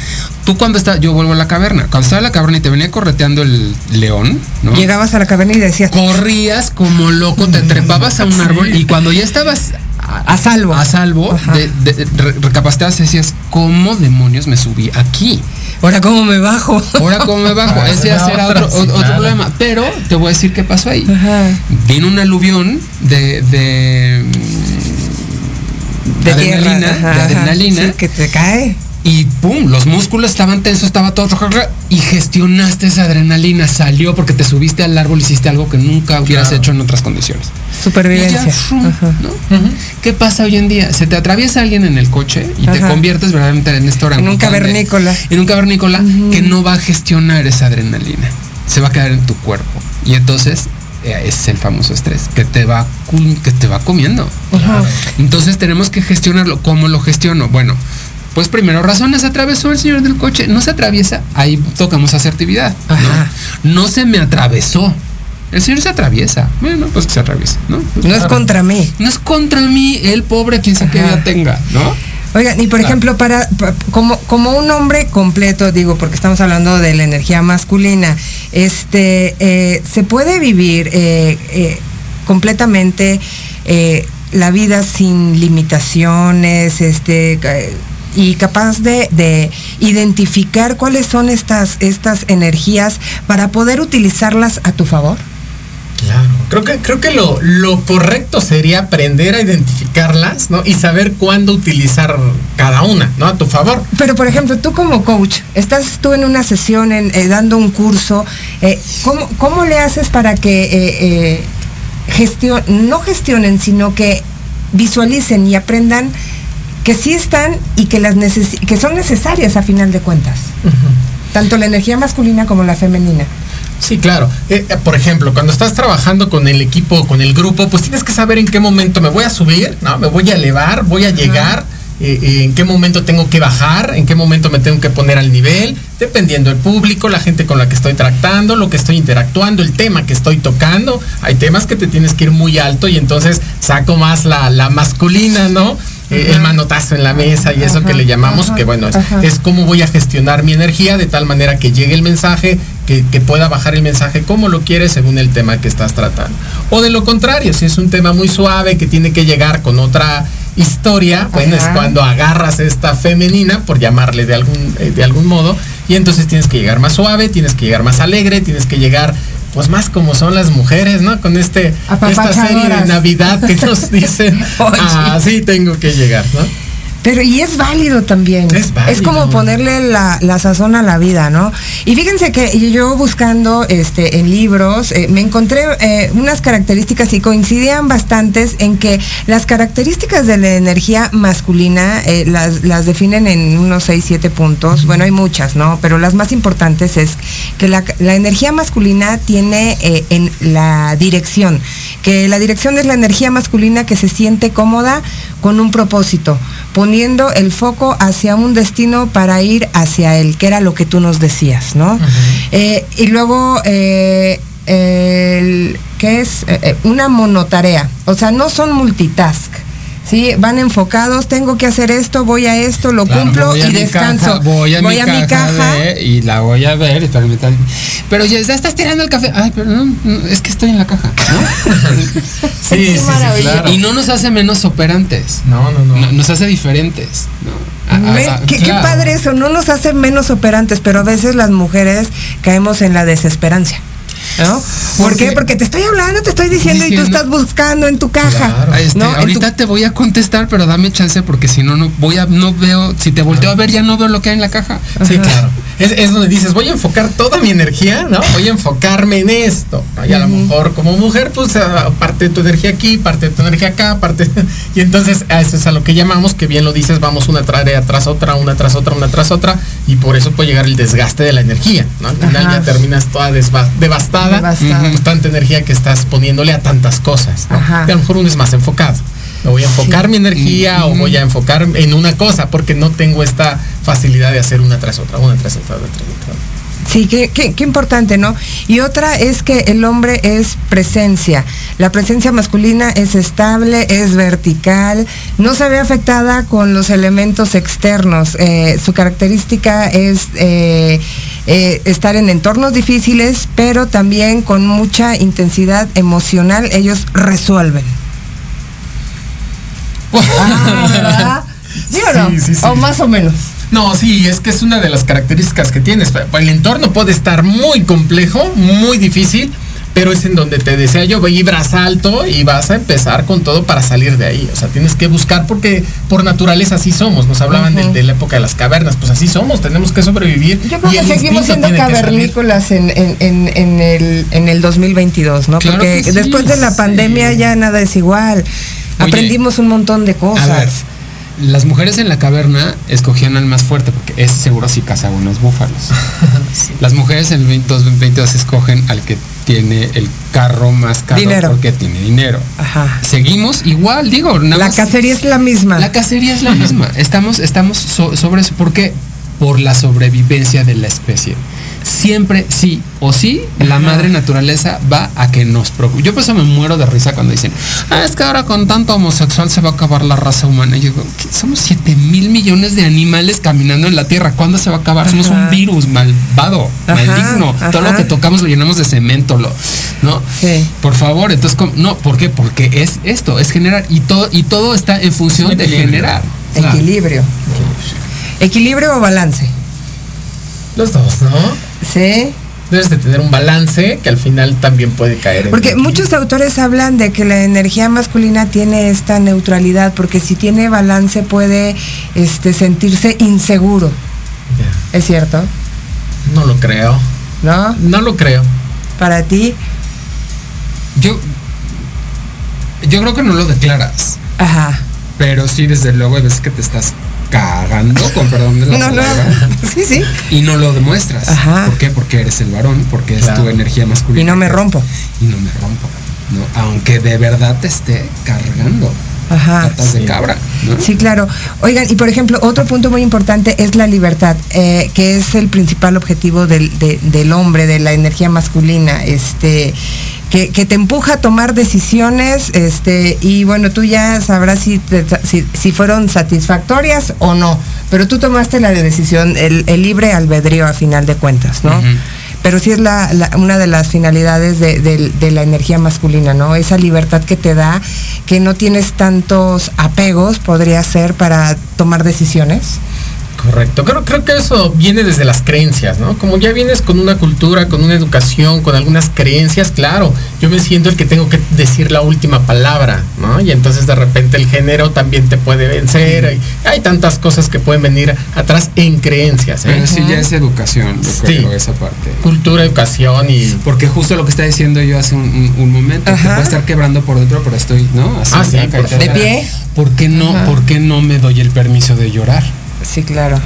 Tú cuando estás, yo vuelvo a la caverna, cuando estaba en la caverna y te venía correteando el león, ¿no? llegabas a la caverna y decías Corrías como loco, te trepabas a un árbol y cuando ya estabas a salvo a salvo, de, de- re- recapacitabas y decías, ¿cómo demonios me subí aquí? ahora cómo me bajo Ahora cómo me bajo, Ah, ese era otra, otro, otro problema. Pero te voy a decir qué pasó ahí. Ajá. Vino un aluvión de, de, de adrenalina, tierra ajá, de ajá. adrenalina. Sí, que te cae Y pum, los músculos estaban tensos, estaba todo y gestionaste esa adrenalina, salió porque te subiste al árbol, hiciste algo que nunca hubieras Claro. hecho en otras condiciones. Y supervivencia ya, Ajá. ¿no? ¿Qué pasa hoy en día? Se te atraviesa alguien en el coche y te conviertes verdaderamente en este en un cavernícola en un cavernícola que no va a gestionar esa adrenalina. Se va a quedar en tu cuerpo. Y entonces eh, es el famoso estrés que te va que te va comiendo. Ajá. Entonces tenemos que gestionarlo. ¿Cómo lo gestiono? Bueno, pues primero razones atravesó el señor del coche. No se atraviesa. Ahí tocamos asertividad. Ajá. No se me atravesó. El señor se atraviesa. Bueno, pues que se atraviesa, ¿no? Pues, no es contra mí no es contra mí, el pobre, quien sea que Ajá. ya tenga, ¿no? Oigan, y por Claro. ejemplo, para, pa- como, como un hombre completo, digo, porque estamos hablando de la energía masculina, este, eh, se puede vivir eh, eh, completamente la vida sin limitaciones, este, y capaz de, de identificar cuáles son estas, estas energías para poder utilizarlas a tu favor? Claro, creo que, creo que lo, lo correcto sería aprender a identificarlas, ¿no? Y saber cuándo utilizar cada una, ¿no? A tu favor. Pero por ejemplo, tú como coach, estás tú en una sesión, en, eh, dando un curso, eh, ¿cómo, ¿cómo le haces para que eh, eh, gestion, no gestionen, sino que visualicen y aprendan que sí están y que, las que son necesarias a final de cuentas? Tanto la energía masculina como la femenina. Sí, claro. Eh, eh, por ejemplo, cuando estás trabajando con el equipo, con el grupo, pues tienes que saber en qué momento me voy a subir, ¿no? Me voy a elevar, voy a llegar, eh, eh, en qué momento tengo que bajar, en qué momento me tengo que poner al nivel, dependiendo del público, la gente con la que estoy tratando, lo que estoy interactuando, el tema que estoy tocando. Hay temas que te tienes que ir muy alto y entonces saco más la, la masculina, ¿no? Eh, el manotazo en la mesa y eso que le llamamos, que bueno, es, cómo voy a gestionar mi energía de tal manera que llegue el mensaje, que, que pueda bajar el mensaje como lo quieres según el tema que estás tratando. O de lo contrario, si es un tema muy suave que tiene que llegar con otra historia, bueno, es cuando agarras esta femenina, por llamarle de algún, eh, de algún modo, y entonces tienes que llegar más suave, tienes que llegar más alegre, tienes que llegar pues más como son las mujeres, ¿no? Con este esta serie de. Navidad que nos dicen, así tengo que llegar, ¿no? Pero y es válido también. Es válido. como ponerle la, la sazón a la vida, ¿no? Y fíjense que yo buscando este en libros eh, me encontré eh, unas características y coincidían bastantes en que las características de la energía masculina eh, las, las definen en unos 6, 7 puntos. Bueno, hay muchas, ¿no? Pero las más importantes es que la, la energía masculina tiene en la dirección, que la dirección es la energía masculina que se siente cómoda con un propósito, poniendo el foco hacia un destino para ir hacia él, que era lo que tú nos decías, ¿no? Eh, y luego, eh, el- ¿qué es? Eh, eh, una monotarea, o sea, no son multitask. Sí, van enfocados, tengo que hacer esto, voy a esto, lo Claro, cumplo voy a y mi descanso. caja, voy a, mi, caja, caja. de- y la voy a ver y tal, y tal. Pero ya, ya estás tirando el café. Ay, pero no, no, es que estoy en la caja. ¿no? Sí, sí, sí, claro. Y no nos hace menos operantes. No, no, no. Nos hace diferentes. ¿no? A- a- a- qué, qué padre eso, no nos hace menos operantes, pero a veces las mujeres caemos en la desesperancia. ¿No? ¿Por Porque- qué? Porque te estoy hablando, te estoy diciendo, y tú estás buscando en tu caja. Este, ¿no? En tu- ahorita te voy a contestar, pero dame chance porque si no, no voy a, no veo, si te volteo a ver ya no veo lo que hay en la caja. Sí, claro. Es, es donde dices, voy a enfocar toda mi energía, ¿no? Voy a enfocarme en esto. ¿no? Y a lo mejor como mujer, pues parte de tu energía aquí, parte de tu energía acá, parte... Y entonces a eso es a lo que llamamos, que bien lo dices, vamos una tarea tras otra, una tras otra, una tras otra, y por eso puede llegar el desgaste de la energía, ¿no? Al final Ajá. ya terminas toda devastada, Devastada. Tanta energía que estás poniéndole a tantas cosas, ¿no? Ajá. Y a lo mejor uno es más enfocado. Me voy a enfocar mi energía o voy a enfocar en una cosa porque no tengo esta facilidad de hacer una tras otra, una tras otra, una tras otra. Sí, qué, qué- qué importante, ¿no? Y otra es que el hombre es presencia. La presencia masculina es estable, es vertical, no se ve afectada con los elementos externos. Eh, su característica es eh, eh, estar en entornos difíciles, pero también con mucha intensidad emocional. Ellos resuelven. Ah. ¿Sí o no? Sí, sí, sí. O más o menos. No, sí, es que es una de las características que tienes. El entorno puede estar muy complejo, muy difícil, pero es en donde te desea yo, vibras alto y vas a empezar con todo para salir de ahí. O sea, tienes que buscar porque por naturaleza así somos. Nos hablaban de, de la época de las cavernas, pues así somos, tenemos que sobrevivir. Yo creo y que seguimos siendo cavernícolas en, en, en, en el, en el 2022, ¿no? Claro Porque sí, después de la sí. pandemia ya nada es igual. Oye, Aprendimos un montón de A ver, cosas. las mujeres en la caverna escogían al más fuerte porque ese seguro sí caza buenos búfalos. Las mujeres en el 2022 escogen al que tiene el carro más caro Dinero. porque tiene dinero. Ajá. Seguimos igual, digo, nada La más- cacería es la misma. La cacería es la misma. Estamos, estamos so- sobre eso. ¿Por qué? Por la sobrevivencia de la especie. Siempre, sí o sí, la madre naturaleza va a que nos preocupe. Yo por eso me muero de risa cuando dicen, ah, es que ahora con tanto homosexual se va a acabar la raza humana. Y yo digo, ¿qué? somos 7 mil millones de animales caminando en la Tierra. ¿Cuándo se va a acabar? Somos un virus malvado, Ajá, maligno. Todo lo que tocamos lo llenamos de cemento, lo, ¿no? Sí. Por favor, entonces, ¿cómo? no, ¿por qué? Porque es esto, es generar y todo, y todo está en función un de generar. Equilibrio. ¿Equilibrio o balance? Los dos, ¿no? Sí. Debes de tener un balance que al final también puede caer en Porque muchos autores hablan de que la energía masculina tiene esta neutralidad, porque si tiene balance puede este, sentirse inseguro. ¿Es cierto? No lo creo. ¿No? No lo creo. Para ti, Yo. Yo creo que no lo declaras. ajá. Pero sí, desde luego, hay veces que te estás cagando, con perdón de la No, no. palabra, Sí, sí. Y no lo demuestras. Ajá. ¿Por qué? Porque eres el varón, porque es tu energía masculina. Y no me rompo. Y no me rompo. ¿no? Aunque de verdad te esté cargando. Ajá. Patas de cabra. ¿no? Sí, claro. Oigan, y por ejemplo, otro punto muy importante es la libertad, eh, que es el principal objetivo del, de- del hombre, de la energía masculina, este, que, que te empuja a tomar decisiones, este, y bueno, tú ya sabrás si, te- si, si fueron satisfactorias o no, pero tú tomaste la decisión, el, el libre albedrío a final de cuentas, ¿no? Pero sí es la, la- una de las finalidades de, de- de la energía masculina, ¿no? Esa libertad que te da, que no tienes tantos apegos, podría ser, para tomar decisiones. Correcto. Creo, creo que eso viene desde las creencias, ¿no? Como ya vienes con una cultura, con una educación, con algunas creencias, claro, yo me siento el que tengo que decir la última palabra, ¿no? Y entonces de repente el género también te puede vencer. Hay, hay tantas cosas que pueden venir atrás en creencias, ¿eh? Pero sí ya es educación, yo Sí. creo, esa parte. Cultura, educación y... Porque justo lo que está diciendo yo hace un, un- un momento, te Ajá. puede estar quebrando por dentro, pero estoy, ¿no? Así, Ah, sí, por ¿De pie? ¿Por qué no, Ajá. por qué no me doy el permiso de llorar? Sí, claro.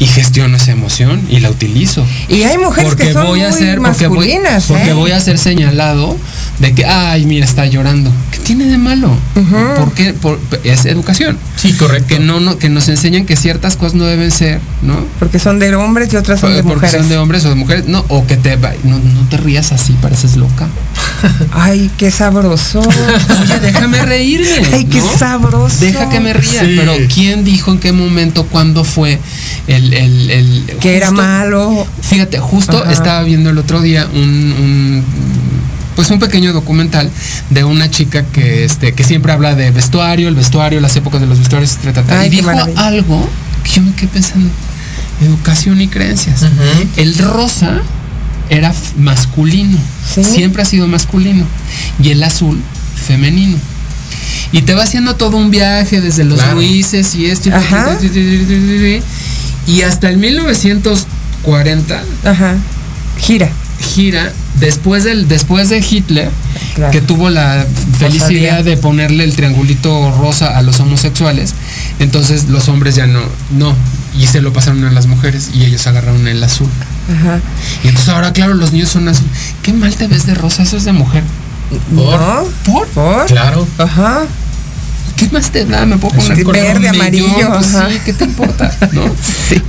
Y gestiono esa emoción y la utilizo. Y hay mujeres porque que son voy a ser porque voy, porque ¿eh? voy a ser señalado de que ay mira está llorando tiene de malo Ujú. ¿Por qué? Por- es educación Sí, correcto. que no, no que nos enseñan que ciertas cosas no deben ser no Porque son de hombres y otras son de porque mujeres. son de hombres o de mujeres no o que te va- no, no te rías así pareces loca Ay, qué sabroso. oye déjame reírme Ay, qué ¿no? sabroso. Deja que me ría, Sí. pero ¿quién dijo en qué momento, cuándo fue el... el, el- Que era malo. Fíjate, justo Ajá. estaba viendo el otro día un, un, pues un pequeño documental de una chica que este que siempre habla de vestuario, el vestuario, las épocas de los vestuarios, ta, ta, ta, Ay, y dijo maravilla. algo que yo me quedé pensando, educación y creencias. El rosa era masculino, Sí. siempre ha sido masculino, y el azul femenino. Y te va haciendo todo un viaje desde los Claro. Luises y esto y, hasta el 1940 Ajá. Gira. Gira después del después de Hitler Claro. que tuvo la feliz idea de ponerle el triangulito rosa a los homosexuales entonces los hombres ya no no y se lo pasaron a las mujeres y ellos agarraron el azul Ajá. y entonces ahora claro los niños son azul qué mal te ves de rosa eso es de mujer Por- ¿No? por ¿Por? Claro. Ajá. ¿Qué más te da? Me puedo poner Sí, verde, amarillo, pues sí, ¿qué te importa? ¿No?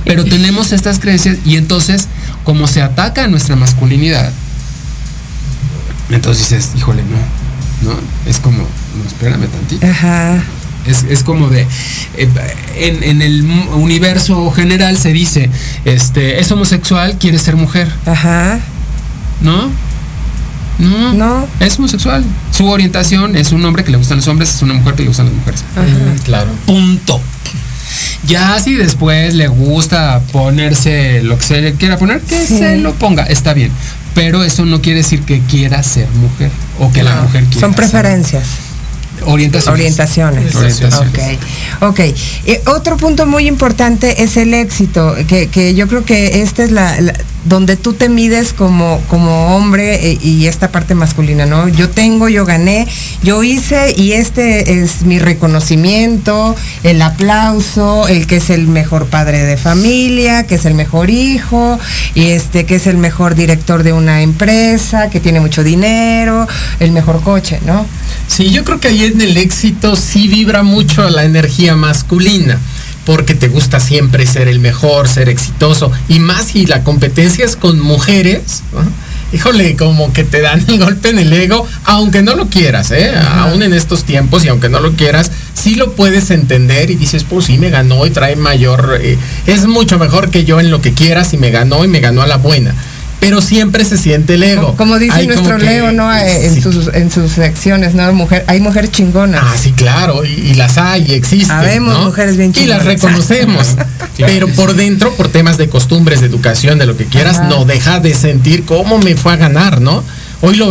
Pero tenemos estas creencias y entonces, como se ataca a nuestra masculinidad, entonces dices, híjole, no, ¿no? Es como, no, espérame tantito. Ajá. Es, es como de, eh, en, en el universo general se dice, este, es homosexual, quiere ser mujer, Ajá. ¿no? No, No. es homosexual. Su orientación es un hombre que le gustan los hombres, es una mujer que le gustan las mujeres. Mm, claro. Punto. Ya si después le gusta ponerse lo que se le quiera poner, que Sí. se lo ponga, está bien. Pero eso no quiere decir que quiera ser mujer o que la mujer quiera Son ser- preferencias. Orientaciones. Orientaciones. Orientaciones. Ok, ok. Y otro punto muy importante es el éxito, que, que yo creo que esta es la, la- donde tú te mides como, como hombre eh, y esta parte masculina, ¿no? Yo tengo, yo gané, yo hice y este es mi reconocimiento, el aplauso, el que es el mejor padre de familia, que es el mejor hijo, y este que es el mejor director de una empresa, que tiene mucho dinero, el mejor coche, ¿no? Sí, yo creo que ahí en el éxito sí vibra mucho la energía masculina, porque te gusta siempre ser el mejor, ser exitoso, y más si la competencia es con mujeres, ¿no? híjole, como que te dan el golpe en el ego, aunque no lo quieras, ¿eh? aún en estos tiempos, y aunque no lo quieras, sí lo puedes entender y dices, pues sí, me ganó y trae mayor, eh, es mucho mejor que yo en lo que quieras y me ganó y me ganó a la buena. Pero siempre se siente el ego. Como, como dice Hay como nuestro que- Leo, ¿no? En, sí. sus, en sus secciones, ¿no? Mujer, hay mujeres chingonas. Ah, sí, claro, y, y las hay, y existen. Habemos ¿no? mujeres bien Y las chingonas. reconocemos. pero por dentro, por temas de costumbres, de educación, de lo que quieras, Ajá. no deja de sentir cómo me fue a ganar, ¿no? Hoy, lo,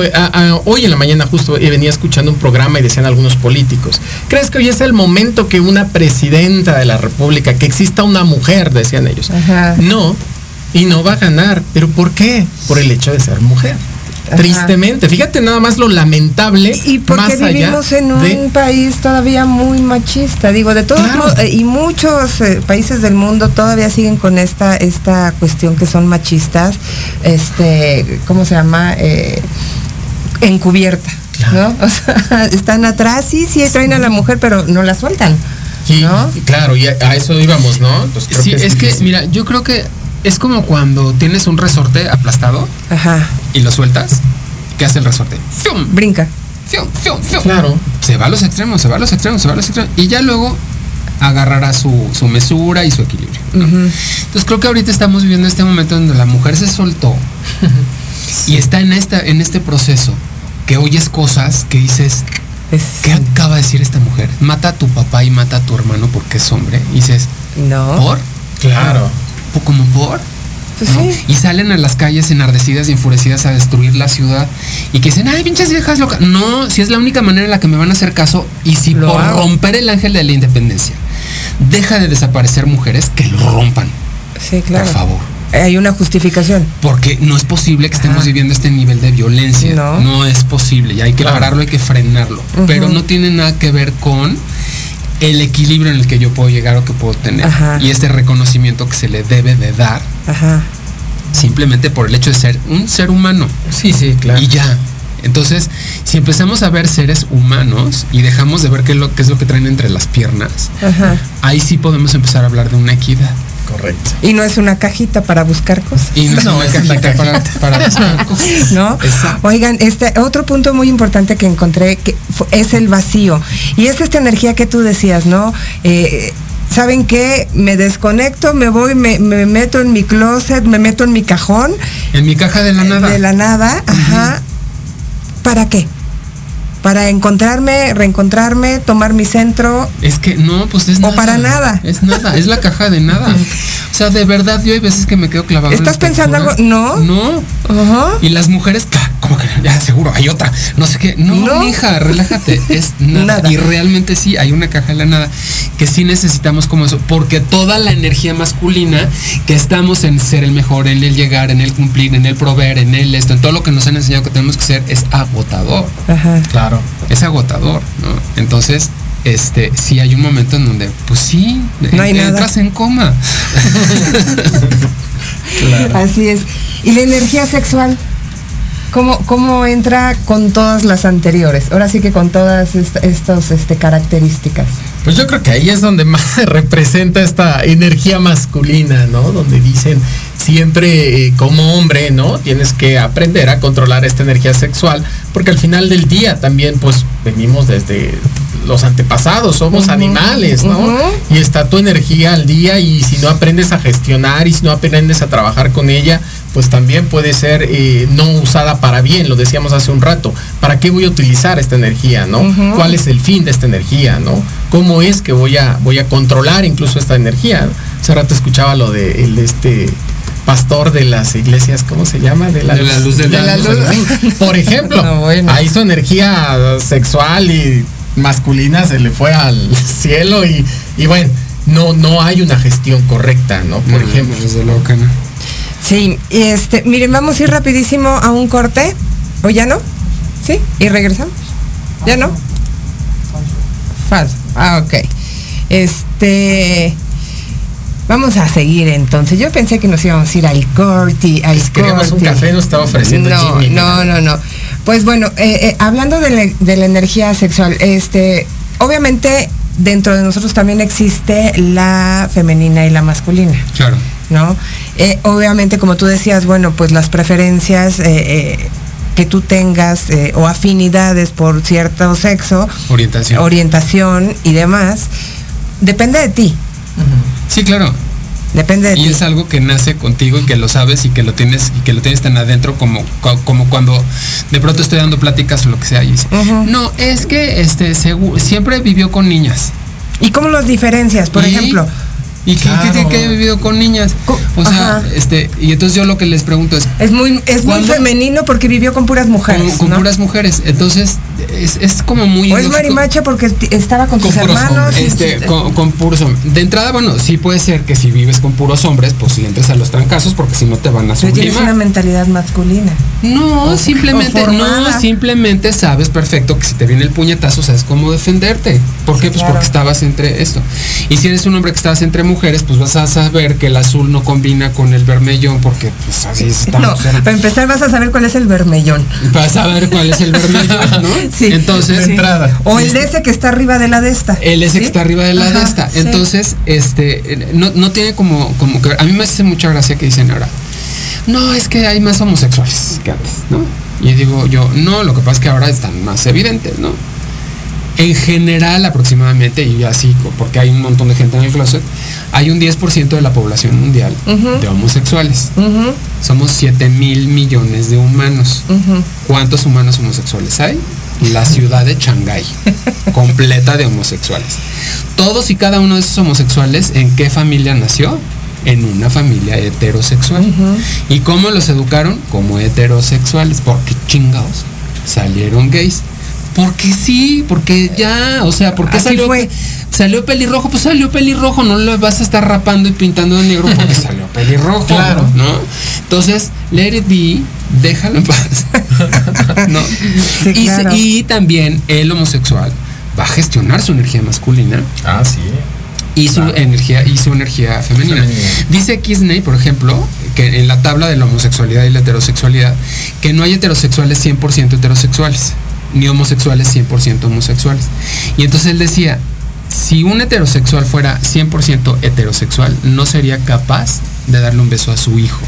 hoy en la mañana justo venía escuchando un programa y decían algunos políticos, ¿crees que hoy es el momento que una presidenta de la República, que exista una mujer, decían ellos? Ajá. No, y no va a ganar. ¿Pero por qué? Por el hecho de ser mujer. Ajá. Tristemente, fíjate nada más lo lamentable Y porque más allá vivimos en un de país todavía muy machista, digo, de todos Claro. modos, eh, y muchos eh, países del mundo todavía siguen con esta esta cuestión que son machistas, este, ¿cómo se llama? Eh, encubierta, ¿no? O sea, están atrás, sí, sí, traen a la mujer, pero no la sueltan. Sí, ¿no? claro, y a, a eso íbamos, ¿no? Entonces, creo Sí, que es, que, mira, yo creo que es como cuando tienes un resorte aplastado Ajá, y lo sueltas. ¿Qué hace el resorte? ¡Fium! brinca. ¡Fium! ¡Fium! ¡Fium! Claro. Se va a los extremos, se va a los extremos, se va a los extremos. Y ya luego agarrará su, su mesura y su equilibrio. Entonces creo que ahorita estamos viviendo este momento donde la mujer se soltó y está en, esta, en este proceso que oyes cosas que dices, Es- ¿qué acaba de decir esta mujer? Mata a tu papá y mata a tu hermano porque es hombre. Y dices, no. ¿por? Claro. ¿Po- ¿Como por? Pues ¿no? sí. Y salen a las calles enardecidas y enfurecidas a destruir la ciudad y que dicen, ay, pinches viejas locas. No, si es la única manera en la que me van a hacer caso y si Lo por hago. romper el ángel de la independencia deja de desaparecer mujeres, que lo rompan, Sí, claro. por favor. Hay una justificación. Porque no es posible que estemos Ajá. viviendo este nivel de violencia. No. No, es posible y hay que Claro. pararlo, hay que frenarlo. Pero no tiene nada que ver con el equilibrio en el que yo puedo llegar o que puedo tener. Ajá. Y este reconocimiento que se le debe de dar Ajá. simplemente por el hecho de ser un ser humano. Sí, sí, claro. Y ya. Entonces, si empezamos a ver seres humanos y dejamos de ver qué es lo, qué es lo que traen entre las piernas, Ajá. ahí sí podemos empezar a hablar de una equidad. Correcto. Y no es una cajita para buscar cosas. Y no, es No, una es una cajita para, para buscar cosas. ¿no? Exacto. Oigan, este otro punto muy importante que encontré que es el vacío. Y es esta energía que tú decías, ¿no? Eh, ¿Saben qué? Me desconecto, me voy, me, me meto en mi closet, me meto en mi cajón En mi caja de la nada. de la nada, ajá. ¿Para qué? Para encontrarme, reencontrarme, tomar mi centro. Es que no, pues es O nada. para nada. Es nada, es la caja de nada. O sea, de verdad, yo hay veces que me quedo clavado. ¿Estás pensando algo? No. No. Ajá. Y las mujeres, como que ya seguro, hay otra. No sé qué. No, No. hija, relájate. Es nada. Nada. Y realmente sí, hay una caja de la nada que sí necesitamos como eso. Porque toda la energía masculina que estamos en ser el mejor, en el llegar, en el cumplir, en el proveer, en el esto, en todo lo que nos han enseñado que tenemos que ser, es agotador. Ajá. Claro. Es agotador, ¿no? Entonces, este, sí hay un momento en donde, pues sí, No hay en- nada. entras en coma. Así es. ¿Y la energía sexual? ¿Cómo, ¿Cómo entra con todas las anteriores? Ahora sí que con todas est- estas este, características. Pues yo creo que ahí es donde más se representa esta energía masculina, ¿no? Donde dicen siempre eh, como hombre, ¿no? Tienes que aprender a controlar esta energía sexual, porque al final del día también pues venimos desde los antepasados, somos animales, ¿no? Y está tu energía al día y si no aprendes a gestionar y si no aprendes a trabajar con ella, pues también puede ser eh, no usada para bien, lo decíamos hace un rato. ¿Para qué voy a utilizar esta energía, no? ¿Cuál es el fin de esta energía, no? ¿Cómo es que voy a, voy a controlar incluso esta energía? Hace rato escuchaba lo de el, este pastor de las iglesias, ¿cómo se llama? De la luz de la luz. Por ejemplo, No, bueno. ahí su energía sexual y masculina se le fue al cielo y, y bueno, no, no hay una gestión correcta, ¿no? Por No, ejemplo. Desde no. Sí, y este, miren, vamos a ir rapidísimo a un corte. ¿O ya no? ¿Sí? ¿Y regresamos? ¿Ya no? Falso. Ah, ok. Este. Vamos a seguir entonces. Yo pensé que nos íbamos a ir al corte. Al Si queríamos un corte. café, nos estaba ofreciendo no, Jimmy. No, no, no. Pues bueno, eh, eh, hablando de la, de la energía sexual, este, obviamente dentro de nosotros también existe la femenina y la masculina. Claro. ¿no? Eh, obviamente, como tú decías, bueno, pues las preferencias eh, eh, que tú tengas eh, o afinidades por cierto sexo, Orientación. orientación y demás, depende de ti. sí, claro. Depende de y ti. es algo que nace contigo y que lo sabes y que lo tienes y que lo tienes tan adentro como, co- como cuando de pronto estoy dando pláticas o lo que sea y dice, no, es que este siempre vivió con niñas. ¿Y cómo los diferencias? Por Y- ejemplo, ¿Y qué, qué tiene que haya vivido con niñas? O sea, Ajá. este, y entonces yo lo que les pregunto es, es muy, es muy femenino porque vivió con puras mujeres. con, con ¿no? puras mujeres, entonces es, es como muy O es marimacha porque estaba con, sus hermanos. y- Este, con, con puros hombres. De entrada, bueno, sí puede ser que si vives con puros hombres, pues le entres a los trancazos porque si no te van a Tú tienes sublimar. una mentalidad masculina. No, O- simplemente, o no, simplemente sabes perfecto que si te viene el puñetazo, sabes cómo defenderte. ¿Por qué? Pues claro. porque estabas entre esto. Y si eres un hombre que estabas entre mujeres, pues vas a saber que el azul no combina con el vermellón, porque pues así No, estamos. para empezar vas a saber cuál es el vermellón. Vas a ver cuál es el vermellón, ¿no? Sí. Entonces. O el de ese que está arriba de la de esta. El ese que está arriba de la de esta. Entonces, este, no, no tiene como, como que. A mí me hace mucha gracia que dicen ahora, no, es que hay más homosexuales que antes, ¿no? Y digo yo, no, lo que pasa es que ahora están más evidentes, ¿no? En general, aproximadamente, y así, porque hay un montón de gente en el closet, hay un 10% de la población mundial de homosexuales. Somos 7 mil millones de humanos. ¿Cuántos humanos homosexuales hay? La ciudad de Shanghái, completa de homosexuales. Todos y cada uno de esos homosexuales, ¿en qué familia nació? En una familia heterosexual. ¿Y cómo los educaron? Como heterosexuales. Porque chingados salieron gays. Porque sí, porque ya, o sea, porque Así salió, fue. salió pelirrojo, pues salió pelirrojo, no lo vas a estar rapando y pintando de negro porque salió pelirrojo, Claro. ¿no? Entonces, let it be, déjalo en paz. ¿no? Sí, y, se- claro. y también el homosexual va a gestionar su energía masculina Ah, sí. y su energía y su energía femenina. Femenina. Dice Kisney, por ejemplo, que en la tabla de la homosexualidad y la heterosexualidad, que no hay heterosexuales 100% heterosexuales, ni homosexuales 100% homosexuales. Y entonces él decía, si un heterosexual fuera 100% heterosexual, no sería capaz de darle un beso a su hijo,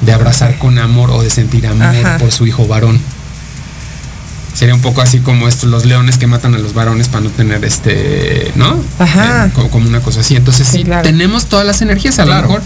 de abrazar con amor o de sentir amor Ajá. por su hijo varón. Sería un poco así como estos los leones que matan a los varones para no tener este, ¿no? Ajá. Eh, como, como una cosa así. Entonces sí, Sí, claro. tenemos todas las energías, a Claro. lo mejor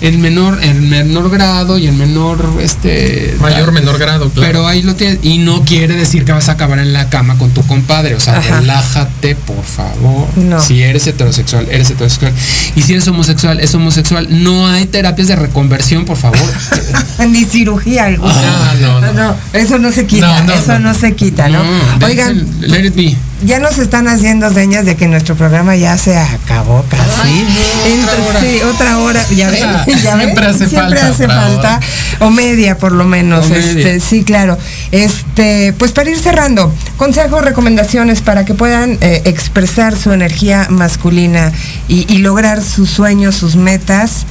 en menor, en menor grado y en menor este Mayor, tal. menor grado, claro. Pero ahí lo tienes. Y no quiere decir que vas a acabar en la cama con tu compadre. O sea, Ajá. relájate, por favor. No. Si eres heterosexual, eres heterosexual. Y si eres homosexual, es homosexual. No hay terapias de reconversión, por favor. Ni cirugía alguna. Ah, no, no. eso no se quita, No, no, eso no, no. se quita, ¿no? No, Oigan, dejen- let it be. ya nos están haciendo señas de que nuestro programa ya se acabó casi. Entre- otra hora. Sí, otra hora, ya ven, ya ven. siempre hace Siempre falta hace otra falta, o media por lo menos, O media. este, sí, claro. Este, pues para ir cerrando, consejos, recomendaciones para que puedan eh, expresar su energía masculina y, y lograr sus sueños, sus metas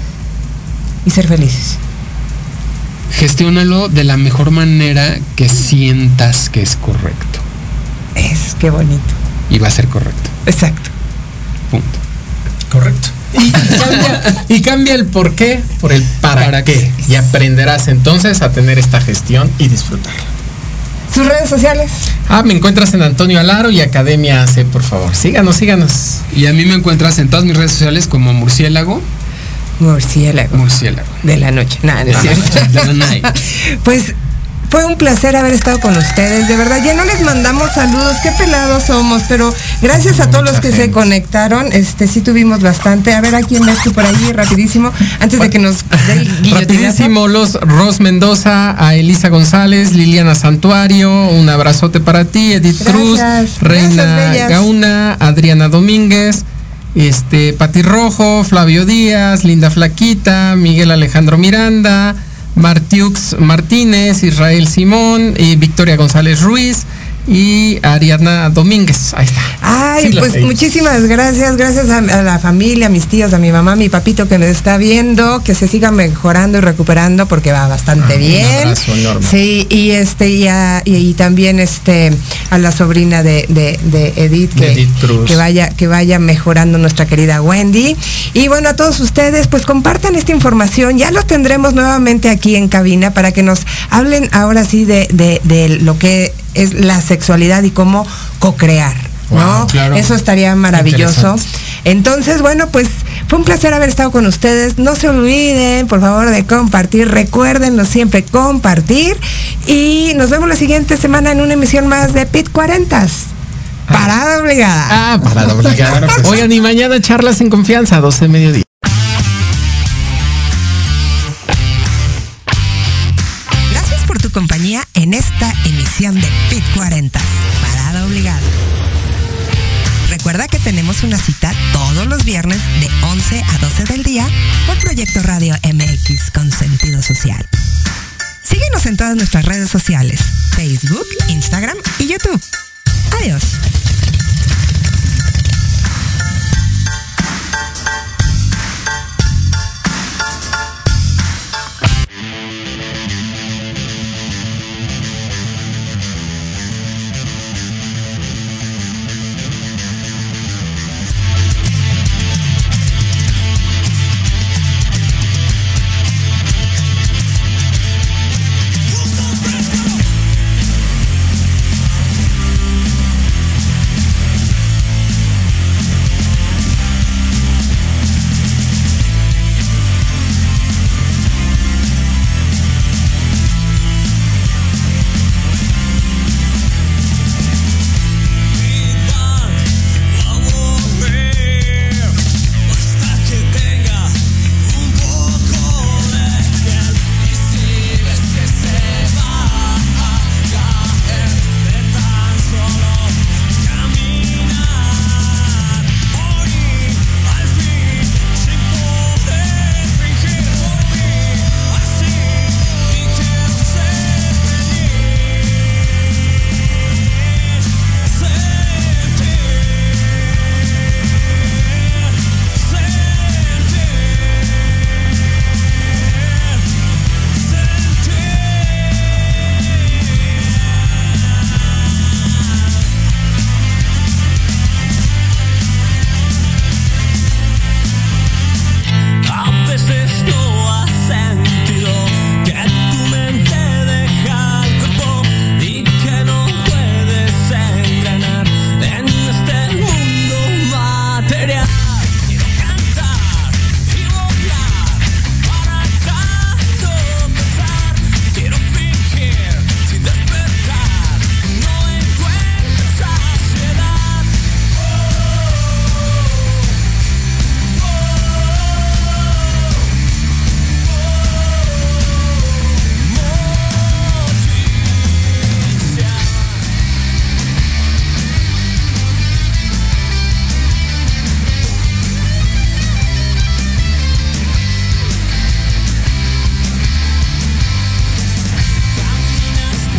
y ser felices. Gestiónalo de la mejor manera que sientas que es correcto. Es, qué bonito. Y va a ser correcto. Exacto. Punto. Correcto. Y cambia, y cambia el por qué por el para, ¿Para qué. qué? Y aprenderás entonces a tener esta gestión y disfrutarla. ¿Sus redes sociales? Ah, me encuentras en Antonio Alaro y Academia AC, por favor. Síganos, síganos. Y a mí me encuentras en todas mis redes sociales como murciélago. Murciélago. Murciélago. De la noche. Nada, no es cierto. De la night. Pues fue un placer haber estado con ustedes, de verdad. Ya no les mandamos saludos, qué pelados somos, pero gracias a todos los que se conectaron, este sí tuvimos bastante. A ver a quién ves tú por ahí, rapidísimo, antes de que nos dé. Rapidísimo, los Ros Mendoza, a Elisa González, Liliana Santuario, un abrazote para ti, Edith Gracias, Cruz, Reina. Gauna, Adriana Domínguez, este Pati Rojo, Flavio Díaz, Linda Flaquita, Miguel Alejandro Miranda, Martiux Martínez, Israel Simón y Victoria González Ruiz y Ariadna Domínguez. Ahí está. Ay, Sí, pues muchísimas gracias, gracias a, a la familia, a mis tíos, a mi mamá, a mi papito que me está viendo, que se siga mejorando y recuperando porque va bastante Ah, un bien. abrazo enorme. Sí, y este y, a- y- y también este a la sobrina de, de- de Edith que, De Edith Cruz. que vaya que vaya mejorando nuestra querida Wendy. Y bueno, a todos ustedes, pues compartan esta información. Ya los tendremos nuevamente aquí en cabina para que nos hablen ahora sí de, de- de lo que es la sexualidad y cómo co-crear. ¿No? Claro. Eso estaría maravilloso. Entonces, bueno, pues Fue un placer haber estado con ustedes. No se olviden, por favor, de compartir. Recuérdenos siempre compartir. Y nos vemos la siguiente semana en una emisión más de Pit 40. Parada obligada. Ah, parada obligada. Oigan, y mañana charlas en confianza, 12 de mediodía. Gracias por tu compañía en esta emisión de Pit 40. Una cita todos los viernes de 11 a 12 del día por Proyecto Radio MX con sentido social. Síguenos en todas nuestras redes sociales, Facebook, Instagram y YouTube. Adiós.